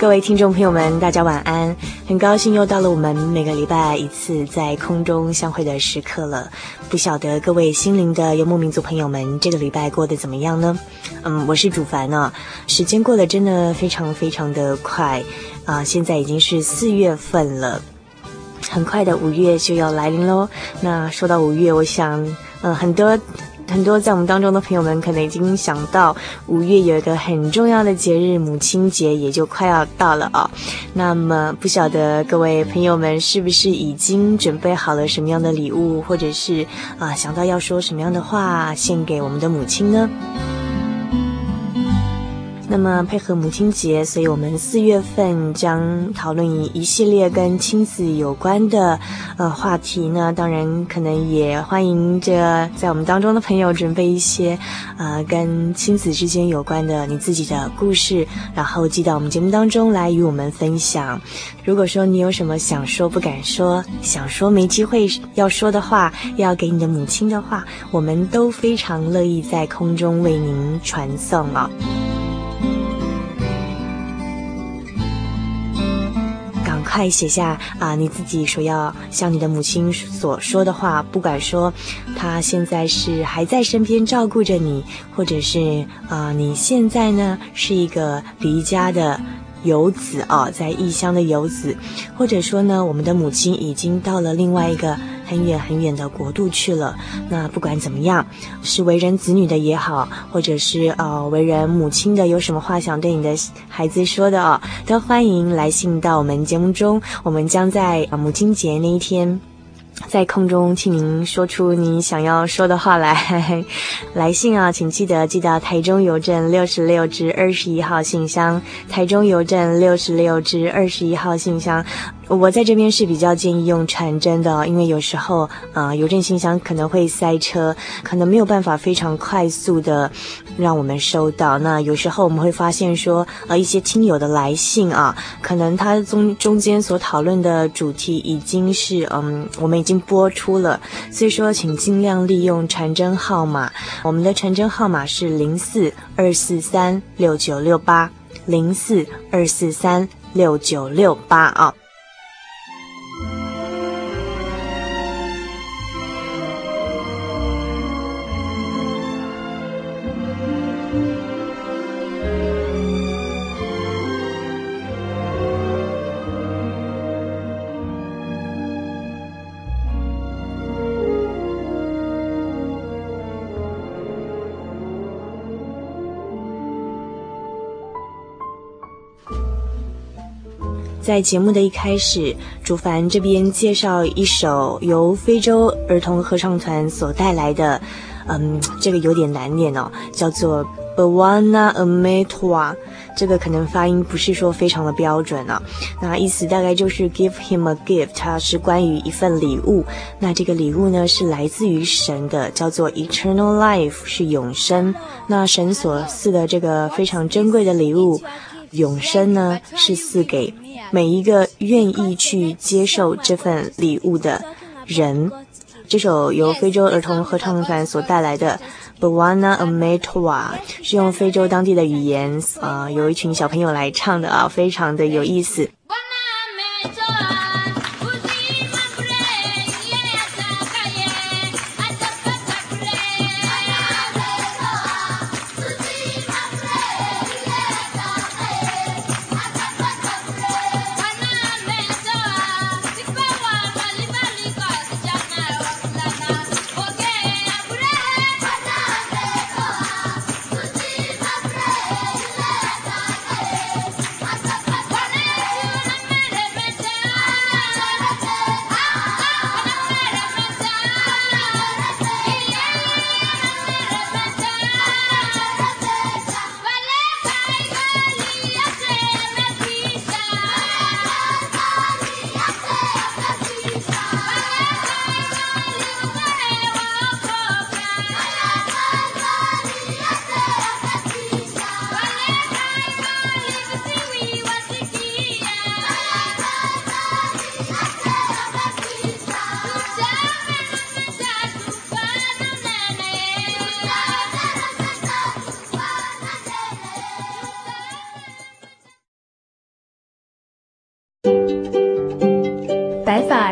各位听众朋友们，大家晚安！很高兴又到了我们每个礼拜一次在空中相会的时刻了。不晓得各位心灵的游牧民族朋友们，这个礼拜过得怎么样呢？嗯，我是主凡呢。时间过得真的非常非常的快啊！现在已经是四月份了，很快的五月就要来临喽。那说到五月，我想，嗯，很多。很多在我们当中的朋友们可能已经想到，五月有一个很重要的节日——母亲节，也就快要到了啊。那么，不晓得各位朋友们是不是已经准备好了什么样的礼物，或者是啊想到要说什么样的话献给我们的母亲呢？那么配合母亲节，所以我们四月份将讨论一一系列跟亲子有关的呃话题呢。当然，可能也欢迎这在我们当中的朋友准备一些呃跟亲子之间有关的你自己的故事，然后寄到我们节目当中来与我们分享。如果说你有什么想说不敢说，想说没机会要说的话，要给你的母亲的话，我们都非常乐意在空中为您传送啊。快写下啊，你自己所要向你的母亲所说的话，不管说她现在是还在身边照顾着你，或者是啊，你现在呢是一个离家的游子啊，在异乡的游子，或者说呢，我们的母亲已经到了另外一个。很远很远的国度去了。那不管怎么样，是为人子女的也好，或者是呃为人母亲的，有什么话想对你的孩子说的哦，都欢迎来信到我们节目中。我们将在母亲节那一天，在空中请您说出您想要说的话来。来信啊，请记得寄到台中邮政六十六至二十一号信箱。台中邮政六十六至二十一号信箱。我在这边是比较建议用传真的，因为有时候啊、呃，邮政信箱可能会塞车，可能没有办法非常快速的让我们收到。那有时候我们会发现说，呃，一些亲友的来信啊，可能他中中间所讨论的主题已经是嗯，我们已经播出了，所以说请尽量利用传真号码。我们的传真号码是零四二四三六九六八零四二四三六九六八啊。在节目的一开始，主凡这边介绍一首由非洲儿童合唱团所带来的，嗯，这个有点难念哦，叫做 Bwana Amatoa，这个可能发音不是说非常的标准啊。那意思大概就是 Give him a gift，它是关于一份礼物。那这个礼物呢是来自于神的，叫做 Eternal Life，是永生。那神所赐的这个非常珍贵的礼物，永生呢是赐给每一个愿意去接受这份礼物的人。这首由非洲儿童合唱团所带来的。Bwana Amatoa 是用非洲当地的语言，呃，有一群小朋友来唱的啊，非常的有意思。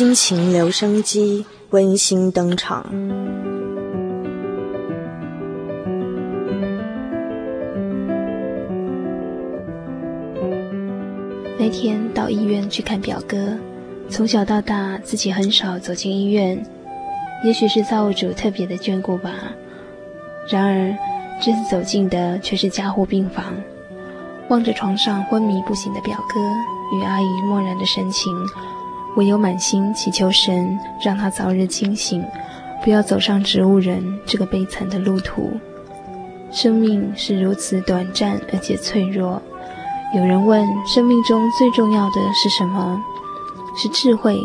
心情留声机温馨登场。那天到医院去看表哥，从小到大自己很少走进医院，也许是造物主特别的眷顾吧。然而这次走进的却是加护病房，望着床上昏迷不醒的表哥与阿姨漠然的神情。唯有满心祈求神，让他早日清醒，不要走上植物人这个悲惨的路途。生命是如此短暂而且脆弱。有人问：生命中最重要的是什么？是智慧。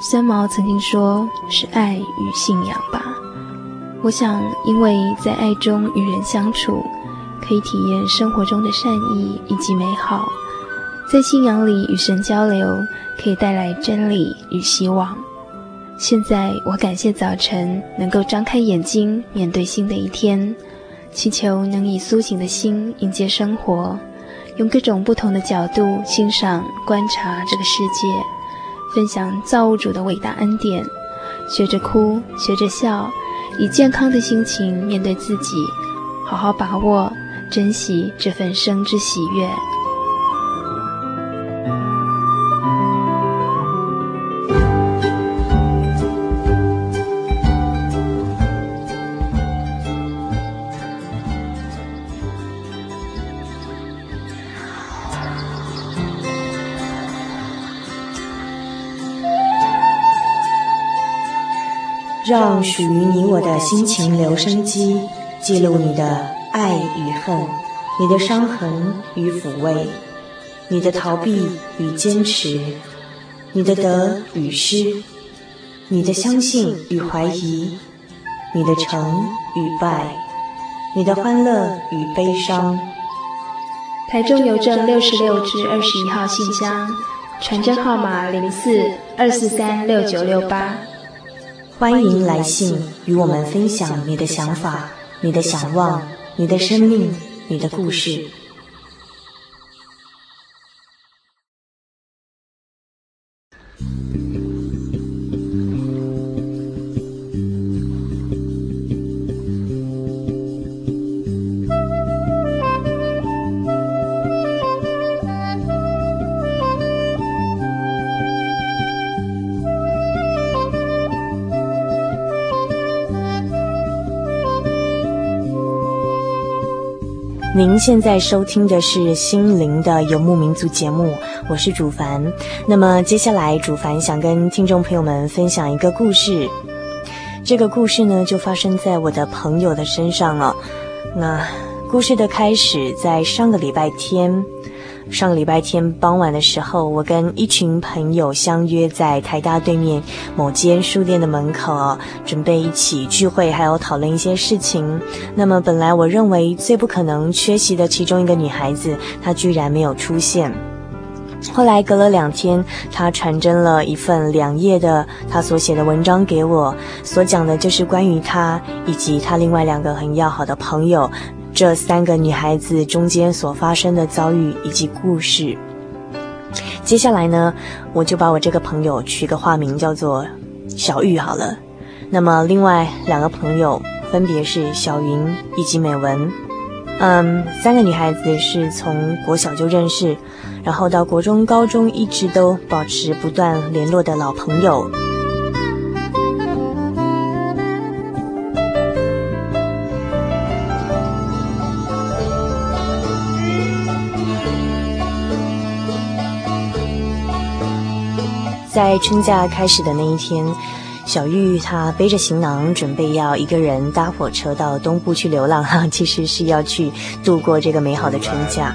三毛曾经说：是爱与信仰吧。我想，因为在爱中与人相处，可以体验生活中的善意以及美好。在信仰里与神交流，可以带来真理与希望。现在我感谢早晨能够张开眼睛面对新的一天，祈求能以苏醒的心迎接生活，用各种不同的角度欣赏观察这个世界，分享造物主的伟大恩典，学着哭，学着笑，以健康的心情面对自己，好好把握珍惜这份生之喜悦。让属于你我的心情留声机，记录你的爱与恨，你的伤痕与抚慰，你的逃避与坚持，你的得与失，你的相信与怀疑，你的成与败，你的欢乐与悲伤。台中邮政六十六至二十一号信箱，传真号码零四二四三六九六八。欢迎来信与我们分享你的想法、你的想望、你的生命、你的故事。您现在收听的是《心灵的游牧民族》节目，我是主凡。那么接下来，主凡想跟听众朋友们分享一个故事。这个故事呢，就发生在我的朋友的身上了。那故事的开始在上个礼拜天。上个礼拜天傍晚的时候，我跟一群朋友相约在台大对面某间书店的门口，准备一起聚会，还有讨论一些事情。那么本来我认为最不可能缺席的其中一个女孩子，她居然没有出现。后来隔了两天，她传真了一份两页的她所写的文章给我，所讲的就是关于她以及她另外两个很要好的朋友。这三个女孩子中间所发生的遭遇以及故事。接下来呢，我就把我这个朋友取个化名，叫做小玉好了。那么另外两个朋友分别是小云以及美文。嗯，三个女孩子是从国小就认识，然后到国中、高中一直都保持不断联络的老朋友。在春假开始的那一天，小玉她背着行囊，准备要一个人搭火车到东部去流浪哈，其实是要去度过这个美好的春假。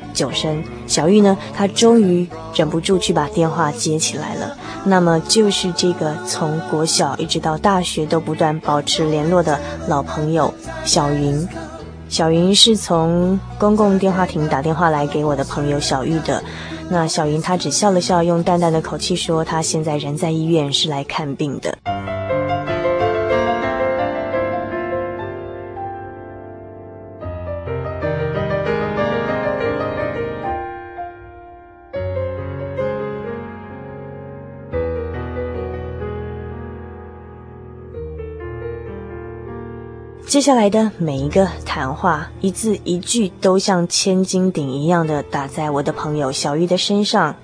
九声。小玉呢，她终于忍不住去把电话接起来了。那么就是这个从国小一直到大学都不断保持联络的老朋友小云。小云是从公共电话亭打电话来给我的朋友小玉的。那小云她只笑了笑，用淡淡的口气说：“她现在人在医院，是来看病的。”接下来的每一个谈话，一字一句都像千斤顶一样的打在我的朋友小玉的身上。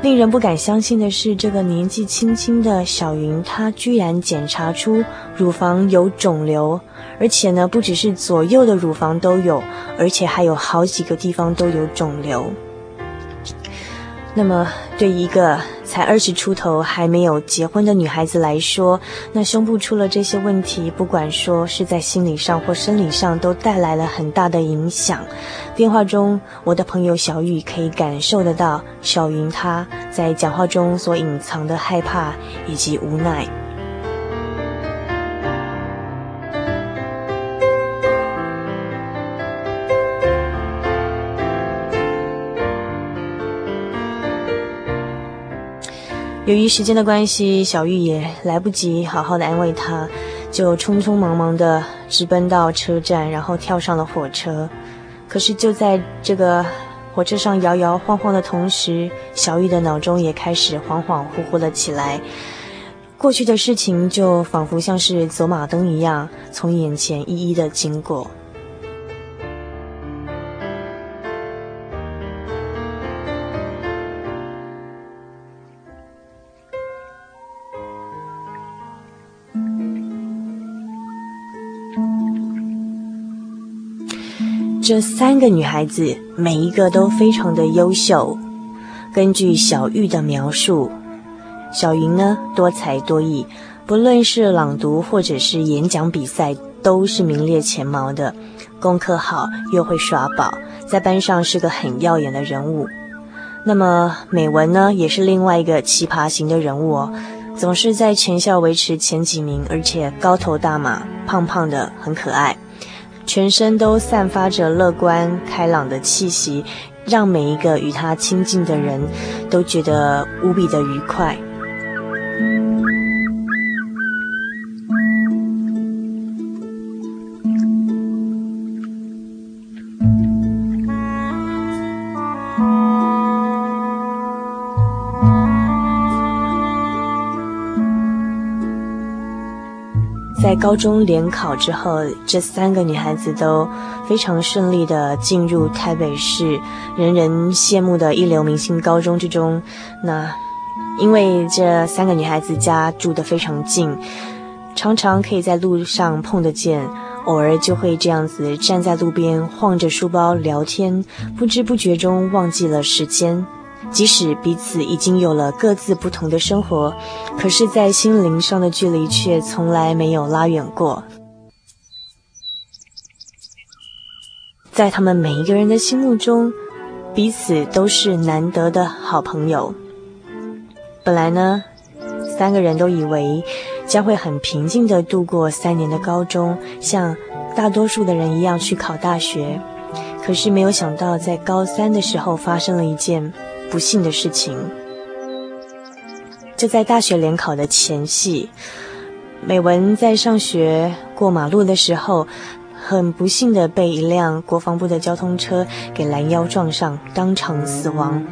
令人不敢相信的是，这个年纪轻轻的小云，她居然检查出乳房有肿瘤，而且呢，不只是左右的乳房都有，而且还有好几个地方都有肿瘤。那么，对一个才二十出头还没有结婚的女孩子来说，那胸部出了这些问题，不管说是在心理上或生理上，都带来了很大的影响。电话中，我的朋友小雨可以感受得到小云她在讲话中所隐藏的害怕以及无奈。由于时间的关系，小玉也来不及好好的安慰他，就匆匆忙忙的直奔到车站，然后跳上了火车。可是就在这个火车上摇摇晃晃的同时，小玉的脑中也开始恍恍惚惚了起来。过去的事情就仿佛像是走马灯一样，从眼前一一的经过。这三个女孩子每一个都非常的优秀。根据小玉的描述，小云呢多才多艺，不论是朗读或者是演讲比赛，都是名列前茅的。功课好又会耍宝，在班上是个很耀眼的人物。那么美文呢，也是另外一个奇葩型的人物哦，总是在全校维持前几名，而且高头大马，胖胖的，很可爱，全身都散发着乐观开朗的气息。让每一个与他亲近的人都觉得无比的愉快。高中联考之后，这三个女孩子都非常顺利地进入台北市人人羡慕的一流明星高中之中。那因为这三个女孩子家住得非常近，常常可以在路上碰得见，偶尔就会这样子站在路边晃着书包聊天，不知不觉中忘记了时间。即使彼此已经有了各自不同的生活，可是，在心灵上的距离却从来没有拉远过。在他们每一个人的心目中，彼此都是难得的好朋友。本来呢，三个人都以为将会很平静地度过三年的高中，像大多数的人一样去考大学。可是没有想到，在高三的时候发生了一件。不幸的事情，就在大学联考的前夕，美文在上学过马路的时候，很不幸的被一辆国防部的交通车给拦腰撞上，当场死亡。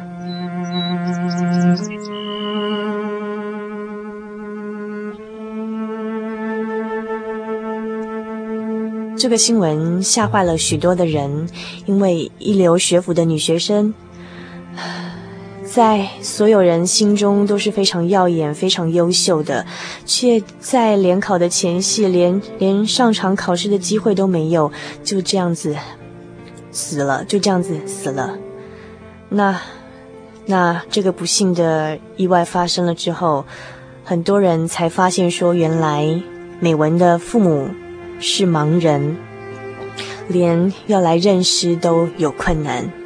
这个新闻吓坏了许多的人，因为一流学府的女学生。在所有人心中都是非常耀眼、非常优秀的，却在联考的前夕连连上场考试的机会都没有，就这样子死了，就这样子死了。那那这个不幸的意外发生了之后，很多人才发现说，原来美文的父母是盲人，连要来认尸都有困难。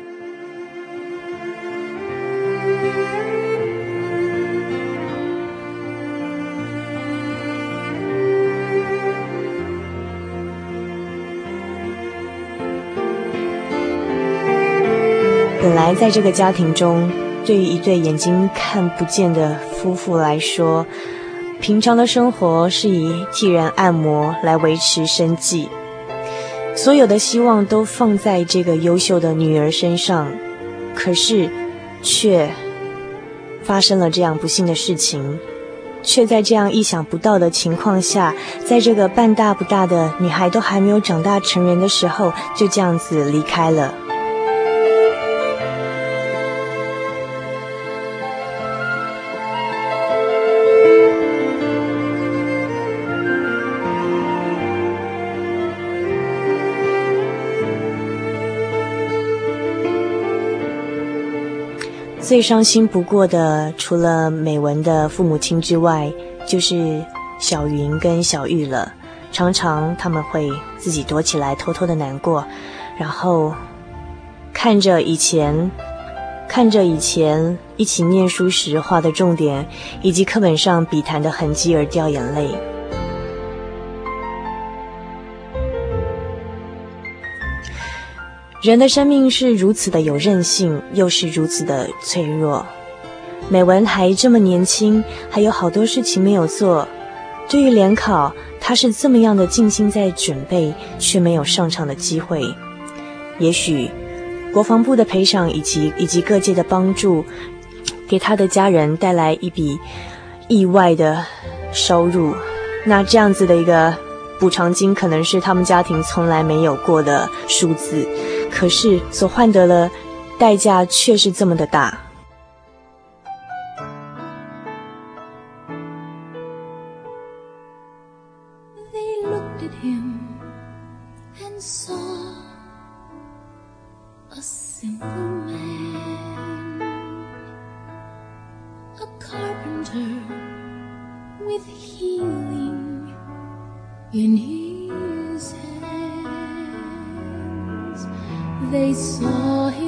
本来在这个家庭中，对于一对眼睛看不见的夫妇来说，平常的生活是以替人按摩来维持生计，所有的希望都放在这个优秀的女儿身上，可是却发生了这样不幸的事情，却在这样意想不到的情况下，在这个半大不大的女孩都还没有长大成人的时候，就这样子离开了。最伤心不过的，除了美文的父母亲之外，就是小云跟小玉了。常常他们会自己躲起来，偷偷的难过，然后看着以前，看着以前一起念书时画的重点，以及课本上笔谈的痕迹而掉眼泪。人的生命是如此的有韧性，又是如此的脆弱。美文还这么年轻，还有好多事情没有做。对于联考，他是这么样的尽心在准备，却没有上场的机会。也许国防部的赔偿以及以及各界的帮助，给他的家人带来一笔意外的收入。那这样子的一个补偿金，可能是他们家庭从来没有过的数字。可是所换得了代价却是这么的大。They saw him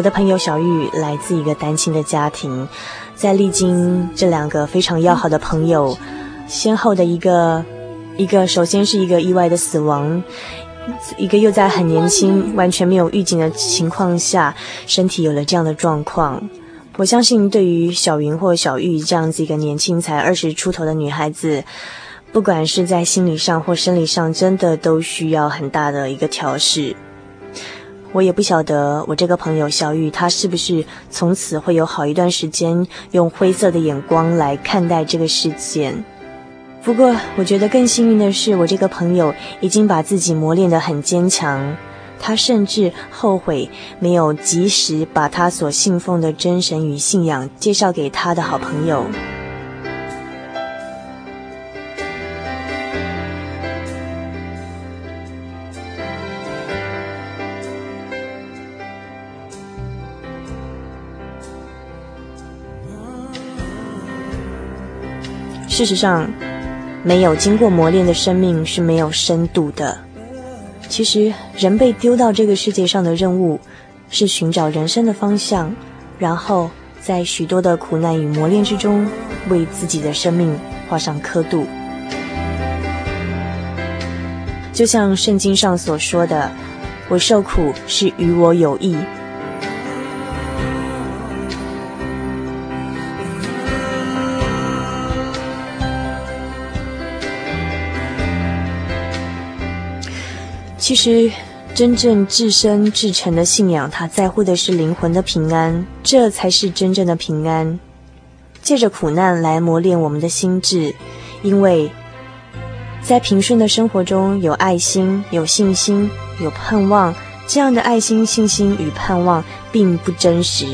我的朋友小玉来自一个单亲的家庭，在历经这两个非常要好的朋友先后的一个一个，首先是一个意外的死亡，一个又在很年轻、完全没有预警的情况下，身体有了这样的状况。我相信，对于小云或小玉这样子一个年轻才二十出头的女孩子，不管是在心理上或生理上，真的都需要很大的一个调适。我也不晓得我这个朋友小玉，她是不是从此会有好一段时间用灰色的眼光来看待这个事件。不过，我觉得更幸运的是，我这个朋友已经把自己磨练得很坚强。他甚至后悔没有及时把他所信奉的真神与信仰介绍给他的好朋友。事实上，没有经过磨练的生命是没有深度的。其实，人被丢到这个世界上的任务是寻找人生的方向，然后在许多的苦难与磨练之中，为自己的生命画上刻度。就像圣经上所说的：“我受苦是与我有益。”其实，真正至深至诚的信仰，他在乎的是灵魂的平安，这才是真正的平安。借着苦难来磨练我们的心智，因为在平顺的生活中有爱心、有信心、有盼望。这样的爱心、信心与盼望并不真实，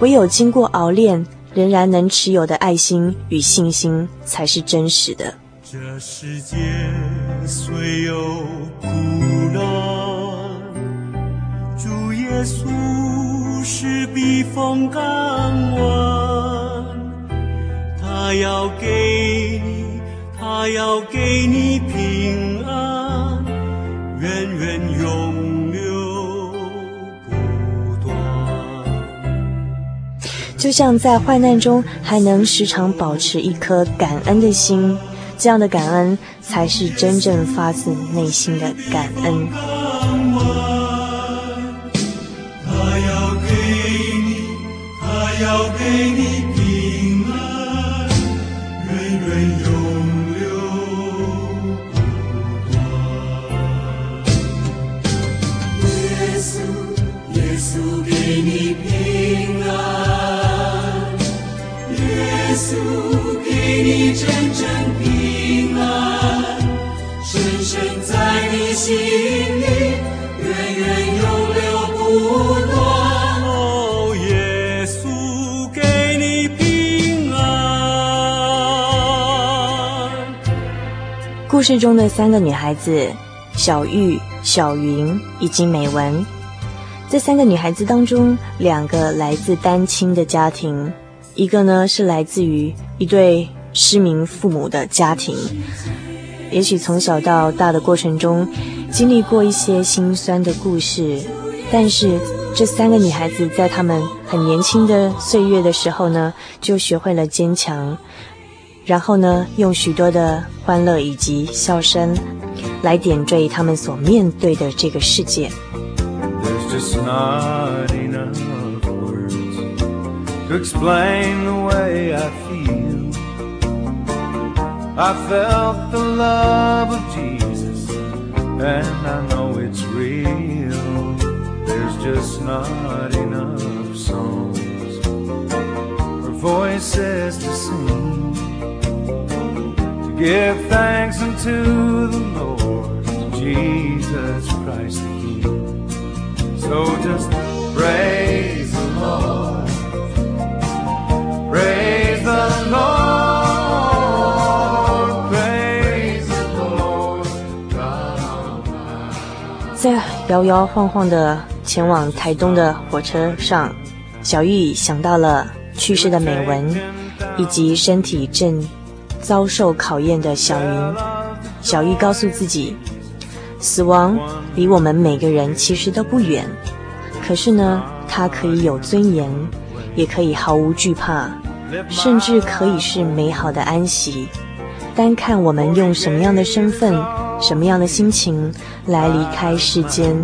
唯有经过熬炼，仍然能持有的爱心与信心才是真实的。这世界虽有苦难，主耶稣是避风港湾，他要给你，他要给你平安，源源永流不断。就像在患难中还能时常保持一颗感恩的心。这样的感恩才是真正发自内心的感恩。事中的三个女孩子小玉、小云以及美文，这三个女孩子当中，两个来自单亲的家庭，一个呢是来自于一对失明父母的家庭，也许从小到大的过程中，经历过一些心酸的故事，但是这三个女孩子在她们很年轻的岁月的时候呢，就学会了坚强，然后呢，用许多的欢乐以及笑声来点缀她们所面对的这个世界。Give thanks unto the Lord Jesus Christ the King. So just praise the Lord. Praise the Lord. Yeah, 摇摇晃晃的前往台东的火车上，小玉想到了去世的美文，以及身体正遭受考验的小云。小玉告诉自己，死亡离我们每个人其实都不远，可是呢，它可以有尊严，也可以毫无惧怕，甚至可以是美好的安息。单看我们用什么样的身份，什么样的心情来离开世间。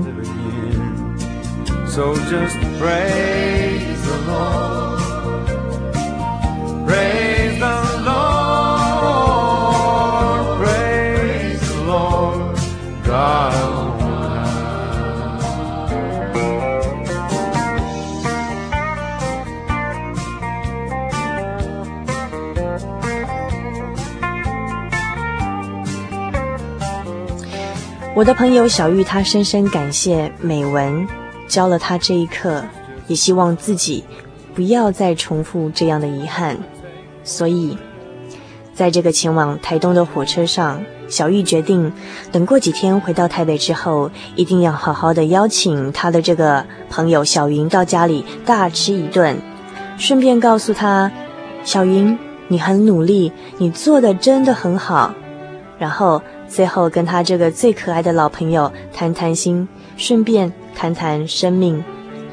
我的朋友小玉，她深深感谢美文教了她这一课，也希望自己不要再重复这样的遗憾。所以，在这个前往台东的火车上，小玉决定等过几天回到台北之后，一定要好好的邀请她的这个朋友小云到家里大吃一顿，顺便告诉她：“小云，你很努力，你做的真的很好。”然后。最后，跟他这个最可爱的老朋友谈谈心，顺便谈谈生命，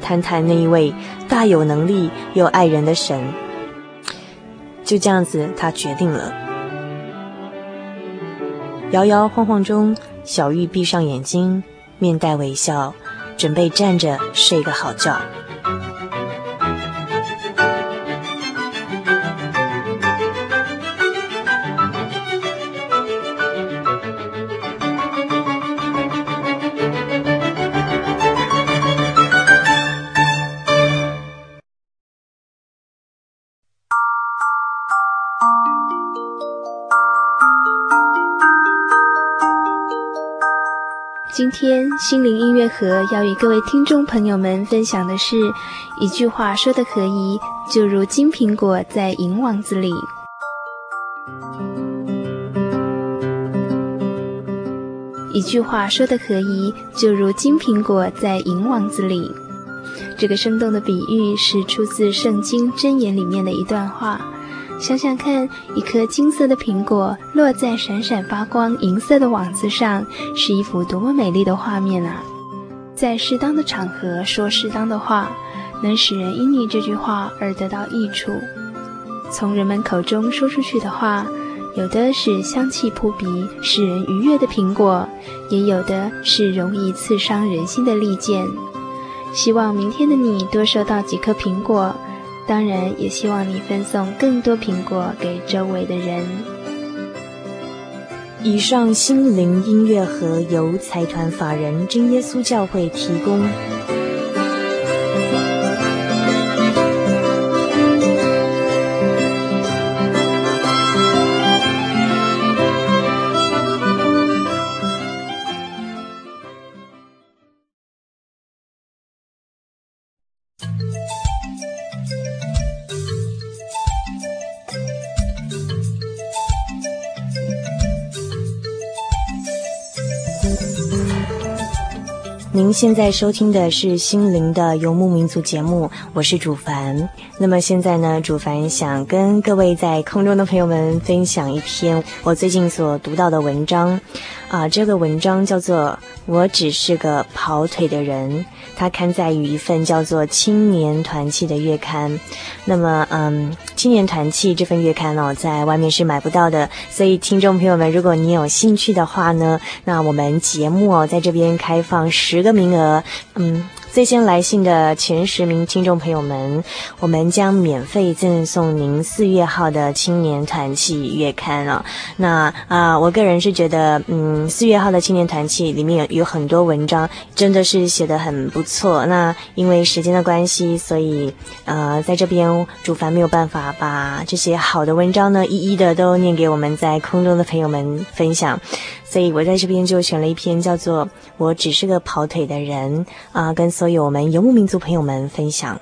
谈谈那一位大有能力又爱人的神。就这样子，他决定了。摇摇晃晃中，小玉闭上眼睛，面带微笑，准备站着睡个好觉。今天心灵音乐盒要与各位听众朋友们分享的是一句话说的可以，就如金苹果在银网子里。一句话说的可以，就如金苹果在银网子里。这个生动的比喻是出自圣经箴言里面的一段话。想想看，一颗金色的苹果落在闪闪发光银色的网子上，是一幅多么美丽的画面啊！在适当的场合说适当的话，能使人因你这句话而得到益处。从人们口中说出去的话，有的是香气扑鼻、使人愉悦的苹果，也有的是容易刺伤人心的利剑。希望明天的你多收到几颗苹果。当然，也希望你分送更多苹果给周围的人。以上心灵音乐盒由财团法人真耶稣教会提供。现在收听的是《心灵的游牧民族》节目，我是主凡。那么现在呢，主凡想跟各位在空中的朋友们分享一篇我最近所读到的文章。啊，这个文章叫做《我只是个跑腿的人》，它刊载于一份叫做《青年团契》的月刊。那么，嗯，《青年团契》这份月刊呢哦，在外面是买不到的。所以，听众朋友们，如果你有兴趣的话呢，那我们节目哦，在这边开放十个名名额，嗯。最先来信的前十名听众朋友们，我们将免费赠送您四月号的青年团契月刊啊。那啊、我个人是觉得，嗯，四月号的青年团契里面有有很多文章，真的是写得很不错。那因为时间的关系，所以呃，在这边主凡没有办法把这些好的文章呢，一一的都念给我们在空中的朋友们分享。所以我在这边就选了一篇叫做《我只是个跑腿的人》啊，跟所有我们游牧民族朋友们分享。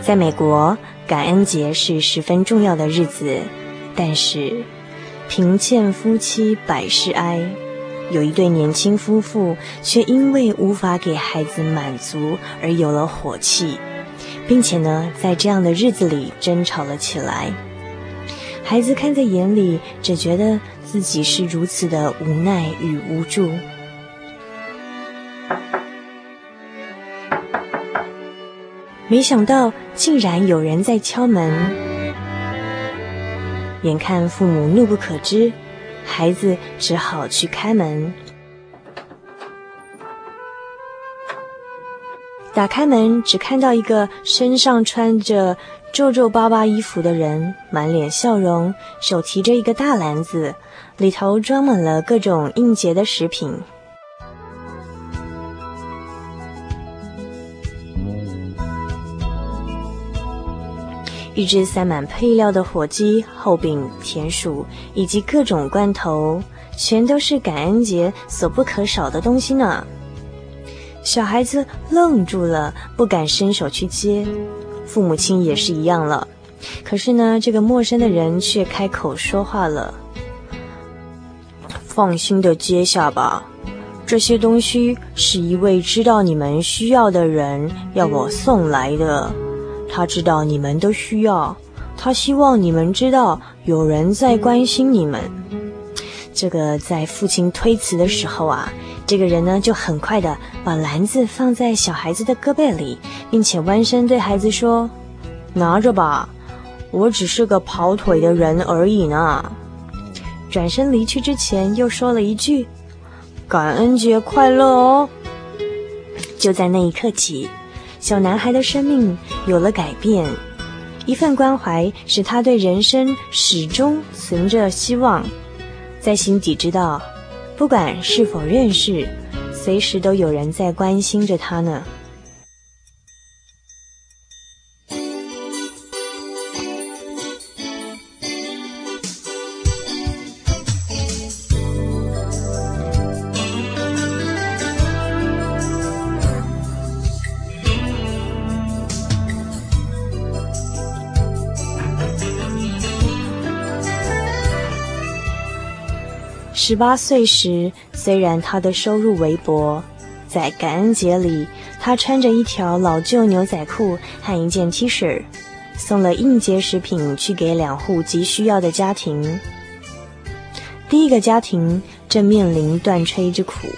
在美国，感恩节是十分重要的日子，但是贫贱夫妻百事哀。有一对年轻夫妇，却因为无法给孩子满足而有了火气，并且呢，在这样的日子里争吵了起来。孩子看在眼里，只觉得自己是如此的无奈与无助。没想到，竟然有人在敲门。眼看父母怒不可支。孩子只好去开门。打开门，只看到一个身上穿着皱皱巴巴衣服的人，满脸笑容，手提着一个大篮子，里头装满了各种应节的食品。一只塞满配料的火鸡、厚饼、甜薯以及各种罐头，全都是感恩节所不可少的东西呢。小孩子愣住了，不敢伸手去接，父母亲也是一样了。可是呢，这个陌生的人却开口说话了：“放心的接下吧，这些东西是一位知道你们需要的人要我送来的。”他知道你们都需要，他希望你们知道有人在关心你们。这个在父亲推辞的时候啊，这个人呢就很快的把篮子放在小孩子的胳膊里，并且弯身对孩子说：“拿着吧，我只是个跑腿的人而已呢。”转身离去之前又说了一句：“感恩节快乐哦。”就在那一刻起。小男孩的生命有了改变，一份关怀使他对人生始终存着希望，在心底知道，不管是否认识，随时都有人在关心着他呢。十八岁时，虽然他的收入微薄，在感恩节里，他穿着一条老旧牛仔裤和一件 T 恤，送了应节食品去给两户急需要的家庭。第一个家庭正面临断炊之苦，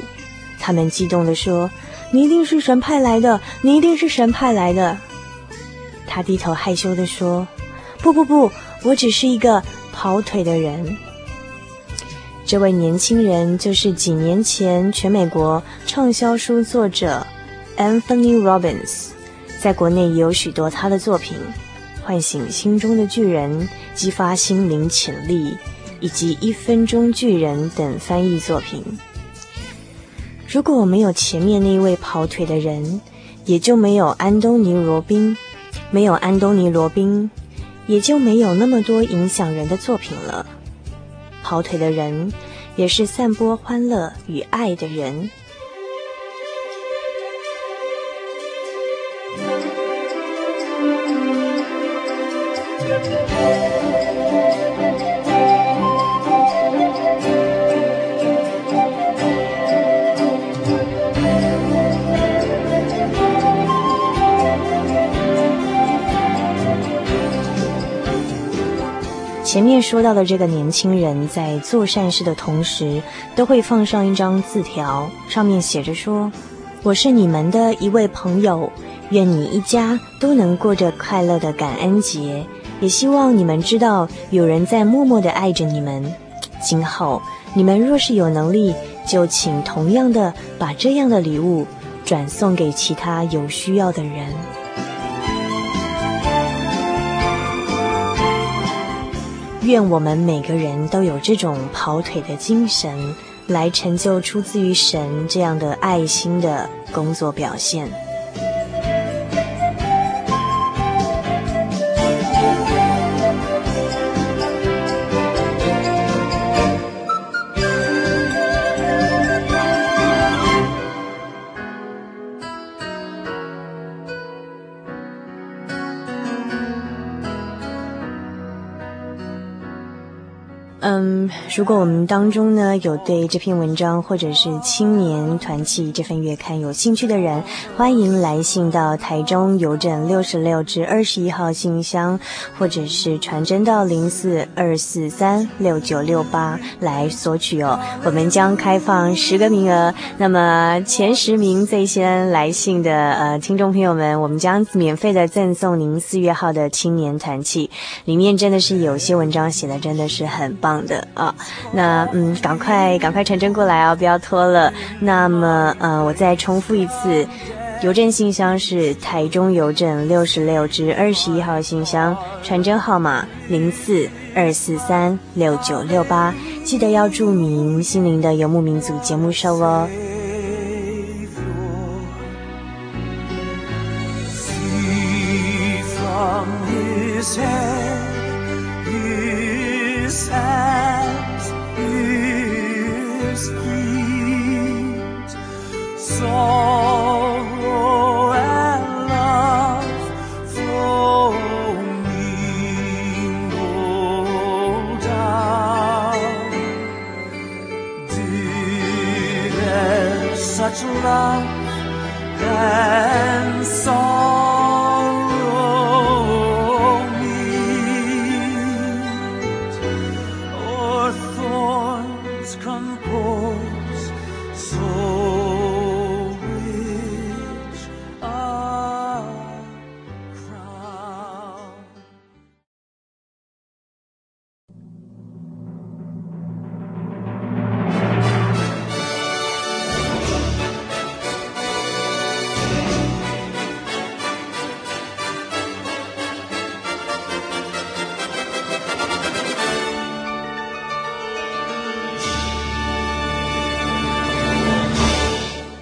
他们激动地说：“你一定是神派来的，你一定是神派来的。”他低头害羞地说：“不不不，我只是一个跑腿的人。”这位年轻人就是几年前全美国畅销书作者 Anthony Robbins，在国内也有许多他的作品，《唤醒心中的巨人》、《激发心灵潜力》以及《一分钟巨人》等翻译作品。如果没有前面那一位跑腿的人，也就没有安东尼·罗宾；没有安东尼·罗宾，也就没有那么多影响人的作品了。跑腿的人也是散播欢乐与爱的人。前面说到的这个年轻人在做善事的同时，都会放上一张字条，上面写着说：“我是你们的一位朋友，愿你一家都能过着快乐的感恩节，也希望你们知道有人在默默地爱着你们。今后你们若是有能力，就请同样的把这样的礼物转送给其他有需要的人。”愿我们每个人都有这种跑腿的精神，来成就出自于神这样的爱心的工作表现。如果我们当中呢有对这篇文章或者是青年团契这份月刊有兴趣的人，欢迎来信到台中邮政六十六至二十一号信箱，或者是传真到零四二四三六九六八来索取哦。我们将开放十个名额，那么前十名最先来信的呃听众朋友们，我们将免费的赠送您四月号的青年团契，里面真的是有些文章写的真的是很棒。的啊，那嗯，赶快赶快传真过来哦，不要拖了。那么呃，我再重复一次，邮政信箱是台中邮政六十六至二十一号信箱，传真号码零四二四三六九六八，记得要注明心灵的游牧民族节目收哦。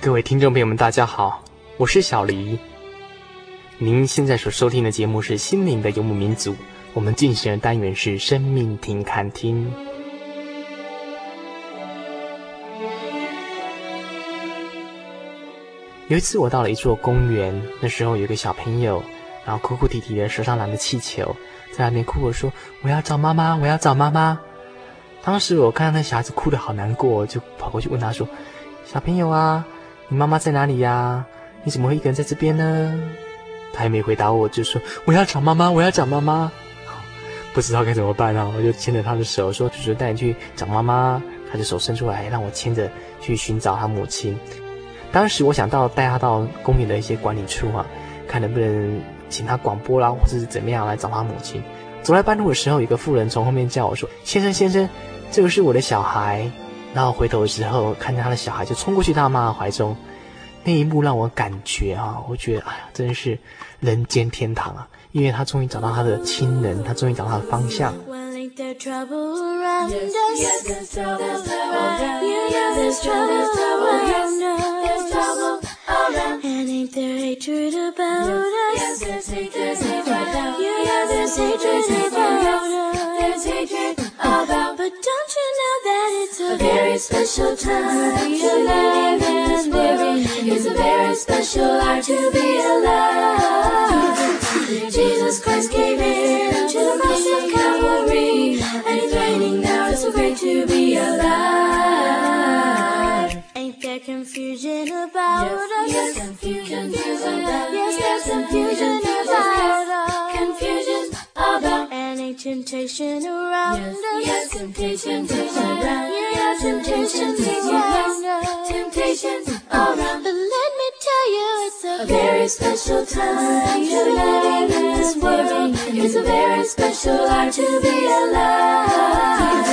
各位听众朋友们，大家好，我是小黎。您现在所收听的节目是《心灵的游牧民族》，我们进行的单元是“生命停看听”。有一次，我到了一座公园，那时候有一个小朋友，然后哭哭啼啼的，手上拿着气球，在那边哭，我说：“我要找妈妈，我要找妈妈。”当时我看到那小孩子哭得好难过，就跑过去问他说：“小朋友啊。”你妈妈在哪里呀？你怎么会一个人在这边呢？他还没回答我，就说我要找妈妈，我要找妈妈。不知道该怎么办啊！我就牵着他的手说：“叔叔带你去找妈妈。”他的手伸出来，让我牵着去寻找他母亲。当时我想到带他到公园的一些管理处啊，看能不能请他广播啦，或者是怎么样来找他母亲。走在半路的时候，有个妇人从后面叫我说：“先生，先生，这个是我的小孩。”然后回头的时候看见他的小孩就冲过去他妈的怀中那一幕让我感觉啊我觉得哎呀真是人间天堂啊因为他终于找到他的亲人他终于找到了方向 There's hatred about us. There's hatred. about. But don't you know that it's a, a very special time to live in this world? It's a very special life to be alive. Jesus Christ came in to the cross of Calvary, and it's raining now. It's so great to be alive. Ain't there confusion about yes, us? Yes, confusion, confusion about. Yeah. Temptation around Yes, us. yes, temptation, temptation around. Yeah, Yes, temptation temptation around us. Temptations around. But let me tell you, it's a A very special time to live in this world. It's a very special life to be alive.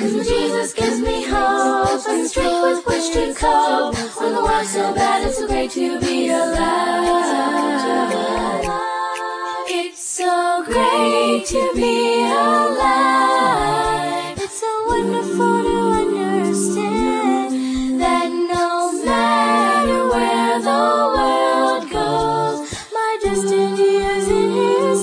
When Jesus gives me hope and strength with which to cope. When the world's so bad, it's so great to be alive. It's so great to be alive. It's so wonderful to understand That no matter where the world goes, my destiny is in His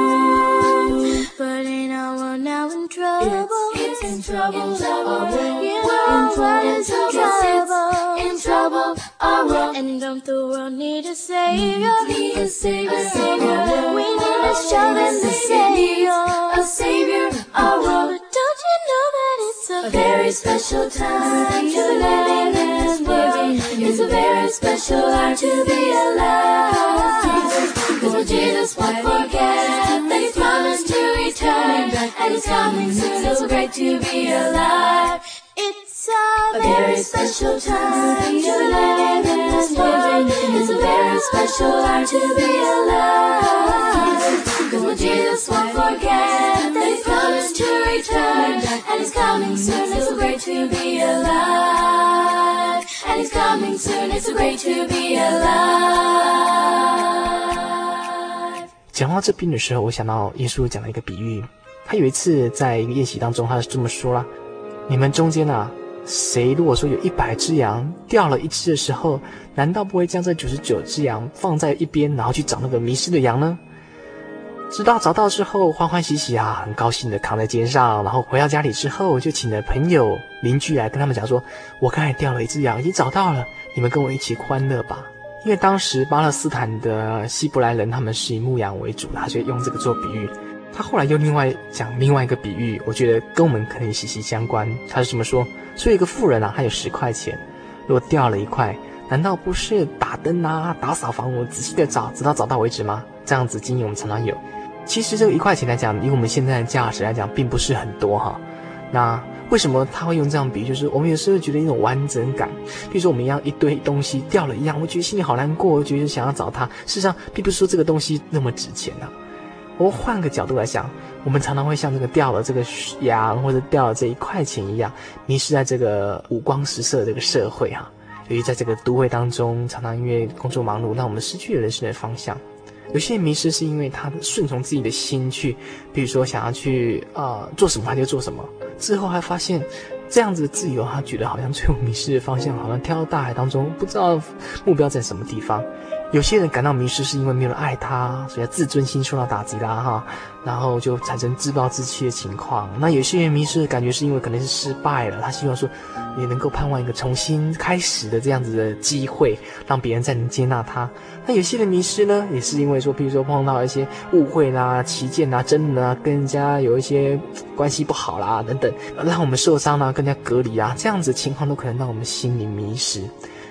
hand. But in our world now in trouble, it's in trouble, in trouble. Yeah, We're our in world trouble, is in trouble. in trouble. Our world And don't the world need a savior? need a savior, A savior. We need to show them the savior. a savior. Our world. But don't you know that it's a A very special time to live in this world. It's a very special life to be alive. Cause Jesus won't forget that He's promised to return, and He's coming soon. It's so great to be alive. It's a A very special time to live special life to be alive. Cause when Jesus won't forget that He's promised to return, and He's coming soon. It's so great to be alive. And He's coming soon. It's so great to be alive. 讲到这边的时候，我想到耶稣讲了一个比喻。他有一次在一个宴席当中，他是这么说啦：你们中间啊，谁如果说有一百只羊掉了一只的时候，难道不会将这九十九只羊放在一边，然后去找那个迷失的羊呢？直到找到之后，欢欢喜喜啊，很高兴的扛在肩上，然后回到家里之后，就请了朋友、邻居来跟他们讲说：“我刚才掉了一只羊，已经找到了，你们跟我一起欢乐吧。”因为当时巴勒斯坦的希伯来人他们是以牧羊为主的，他就用这个做比喻。他后来又另外讲另外一个比喻，我觉得跟我们可能息息相关。他是这么说：说一个富人啊，他有十块钱，如果掉了一块，难道不是打灯啊、打扫房屋、仔细的找，直到找到为止吗？这样子经验我们常常有。其实这个一块钱来讲，以我们现在的价值来讲，并不是很多哈。那为什么他会用这样比喻？就是我们有时候觉得一种完整感，比如说我们一样一堆东西掉了一样，我觉得心里好难过，我觉得想要找它。事实上，并不是说这个东西那么值钱、啊。我换个角度来想，我们常常会像这个掉了这个羊或者掉了这一块钱一样，迷失在这个五光十色的这个社会哈。由于在这个都会当中，常常因为工作忙碌，让我们失去了人生的方向。有些人迷失是因为他顺从自己的心去，比如说想要去呃做什么他就做什么，之后还发现这样子的自由，他觉得好像最后迷失的方向好像跳到大海当中，不知道目标在什么地方。有些人感到迷失是因为没有人爱他，所以他自尊心受到打击啦哈，然后就产生自暴自弃的情况。那有些人迷失的感觉是因为可能是失败了，他希望说也能够盼望一个重新开始的这样子的机会，让别人再能接纳他。那有些人迷失呢，也是因为说，比如说碰到一些误会啦、歧见啦、争论啦，跟人家有一些关系不好啦等等，让我们受伤啦、跟人家隔离啊，这样子情况都可能让我们心里迷失。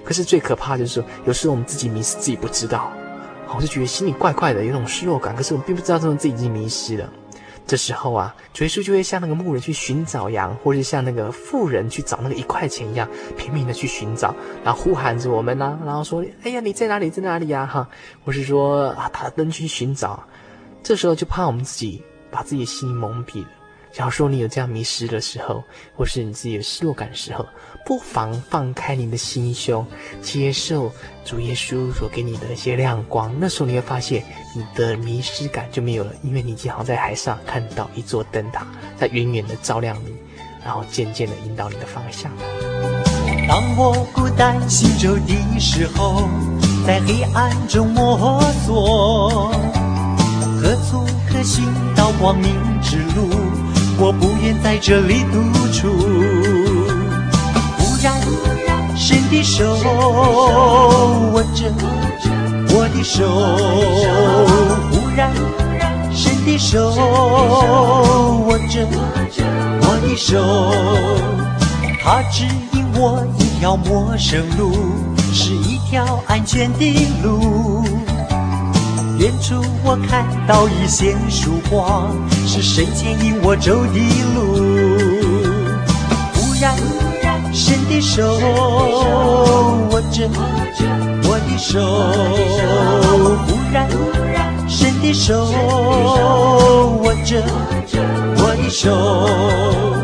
可是最可怕的就是，有时候我们自己迷失，自己不知道，我就觉得心里怪怪的，有种失落感。可是我们并不知道，这种自己已经迷失了。这时候啊，主耶稣就会像那个牧人去寻找羊，或是像那个富人去找那个一块钱一样，拼命的去寻找，然后呼喊着我们呢、然后说：“哎呀，你在哪里？在哪里呀？”哈，或是说啊，打灯去寻找。这时候就怕我们自己把自己的心蒙蔽了。假如说你有这样迷失的时候，或是你自己有失落感的时候，不妨放开你的心胸，接受主耶稣所给你的一些亮光。那时候你会发现，你的迷失感就没有了，因为你已经好像在海上看到一座灯塔，在远远的照亮你，然后渐渐的引导你的方向。当我孤单行走的时候，在黑暗中摸索，何处可寻到光明之路？我不愿在这里独处。忽然，神的手握着我的手。忽然，神的手握着我的手。他指引我一条陌生路，是一条安全的路。远处我看到一线曙光，是谁牵引我走的路？忽然，神的手握着我的手，忽然，神的手握着我的手。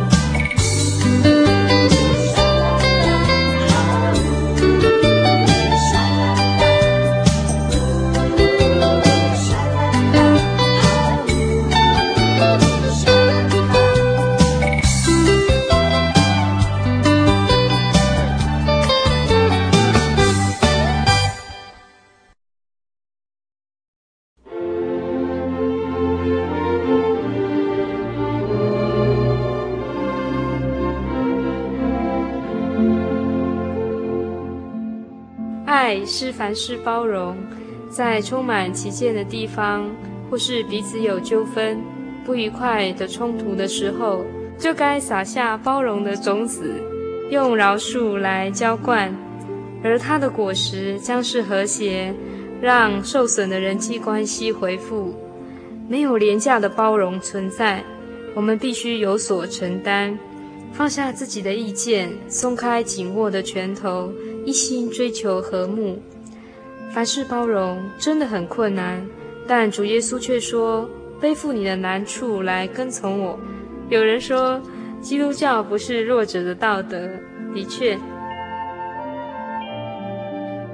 凡事包容，在充满歧见的地方，或是彼此有纠纷、不愉快的冲突的时候，就该撒下包容的种子，用饶恕来浇灌，而它的果实将是和谐，让受损的人际关系恢复。没有廉价的包容存在，我们必须有所承担，放下自己的意见，松开紧握的拳头。一心追求和睦，凡事包容真的很困难，但主耶稣却说：“背负你的难处来跟从我。”有人说，基督教不是弱者的道德，的确。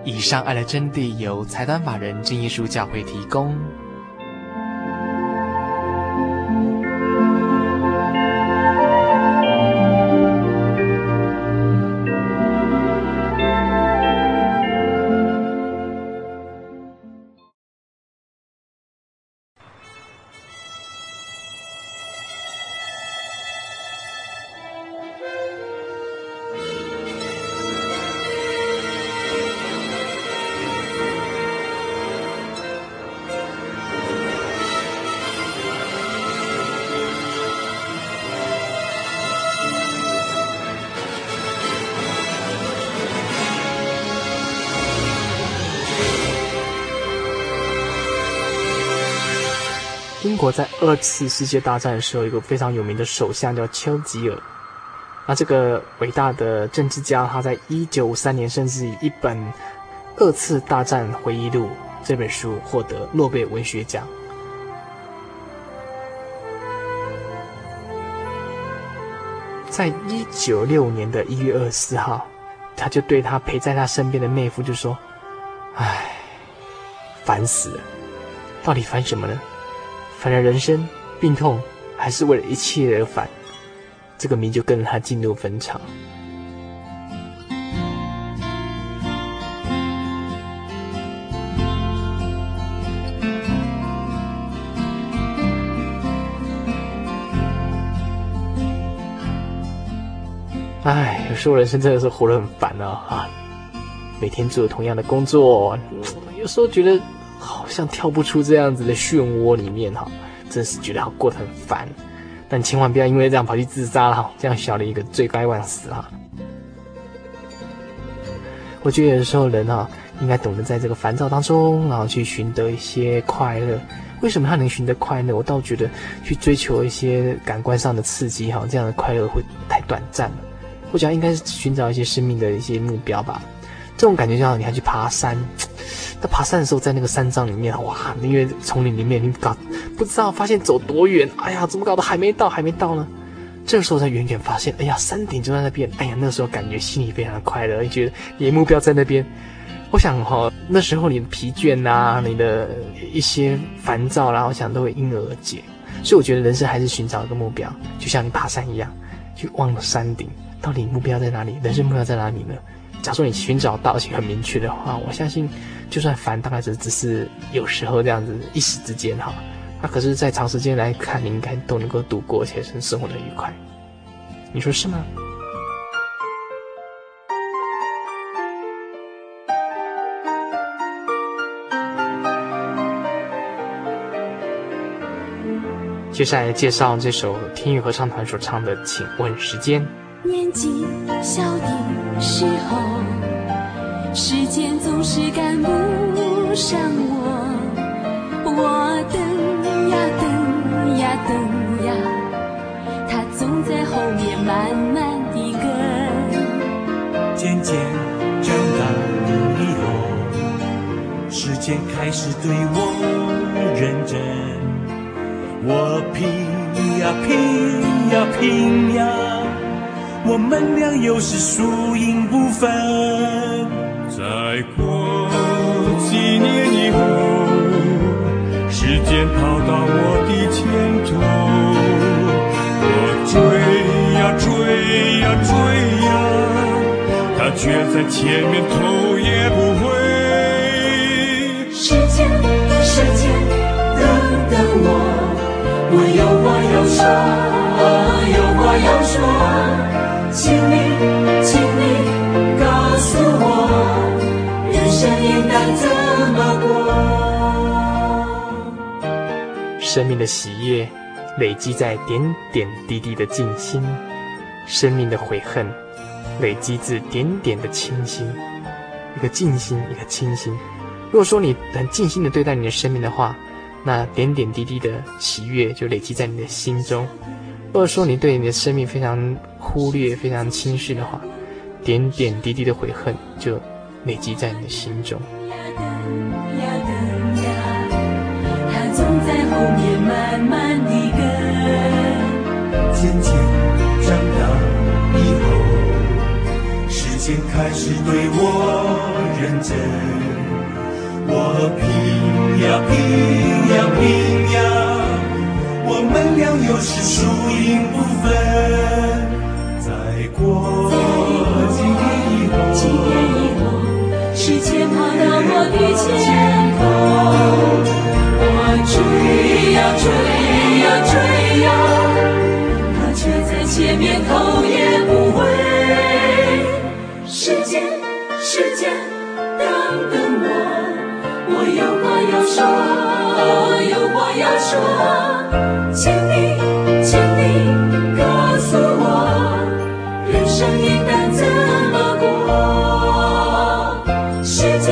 以上爱的真谛由财团法人真耶稣教会提供。在二次世界大战的时候，一个非常有名的首相叫丘吉尔。那这个伟大的政治家，他在一九五三年，甚至以一本《二次大战回忆录》这本书获得诺贝尔文学奖。在一九六五年的一月二十四号，他就对他陪在他身边的妹夫就说：“唉，烦死了，到底烦什么呢？”反正人生、病痛，还是为了一切而烦？这个谜就跟着他进入坟场。唉，有时候人生真的是活得很烦啊！啊，每天做同样的工作，有时候觉得。像跳不出这样子的漩涡里面哈，真是觉得好过得很烦。但千万不要因为这样跑去自杀了哈，这样小的一个罪该万死哈。我觉得有的时候人哈，应该懂得在这个烦躁当中，然后去寻得一些快乐。为什么他能寻得快乐？我倒觉得去追求一些感官上的刺激哈，这样的快乐会太短暂了。我想应该是寻找一些生命的一些目标吧。这种感觉就像你还去爬山。在爬山的时候，在那个山障里面，哇，因为丛林里面，你搞不知道发现走多远，哎呀，怎么搞的还没到，还没到呢？这个时候才远远发现，哎呀，山顶就在那边，哎呀，那个时候感觉心里非常的快乐，觉得你的目标在那边。我想哈、哦，那时候你的疲倦呐、啊，你的一些烦躁，然后我想都会因而而解。所以我觉得人生还是寻找一个目标，就像你爬山一样，去望山顶，到底目标在哪里？人生目标在哪里呢？假如说你寻找到而且很明确的话，我相信。就算烦，大概只只是有时候这样子一时之间哈，那可是，在长时间来看，你应该都能够度过，且是生活的愉快。你说是吗？接下来介绍这首天宇合唱团所唱的《请问时间》。年纪小的时候。时间总是赶不上我，我等呀等呀等呀，他总在后面慢慢地跟。渐渐长大以后，时间开始对我认真，我拼呀拼呀拼呀，我们俩又是输赢不分。再过几年以后，时间跑到我的前头，我追呀追呀追呀，他却在前面头也不回。时间，时间，等等我，我有话要说，有话要说，请你，请你告诉我。人生应该怎么过？生命的喜悦累积在点点滴滴的静心，生命的悔恨累积自点点的清心。一个静心，一个清心。如果说你很尽心的对待你的生命的话，那点点滴滴的喜悦就累积在你的心中；如果说你对你的生命非常忽略、非常轻视的话，点点滴滴的悔恨就。累积在你的心中。等呀等呀，他总在后面慢慢地跟。渐渐长大以后，时间开始对我认真，我拼呀拼呀拼呀，我们俩又是输赢不分。再过几年以后，几年以后。时间跑到我的前头，我追呀追呀追呀，他却在前面头也不回。时间，时间，等等我，我有话要说，有话要说，请你，请你告诉我，生命该怎么过？世界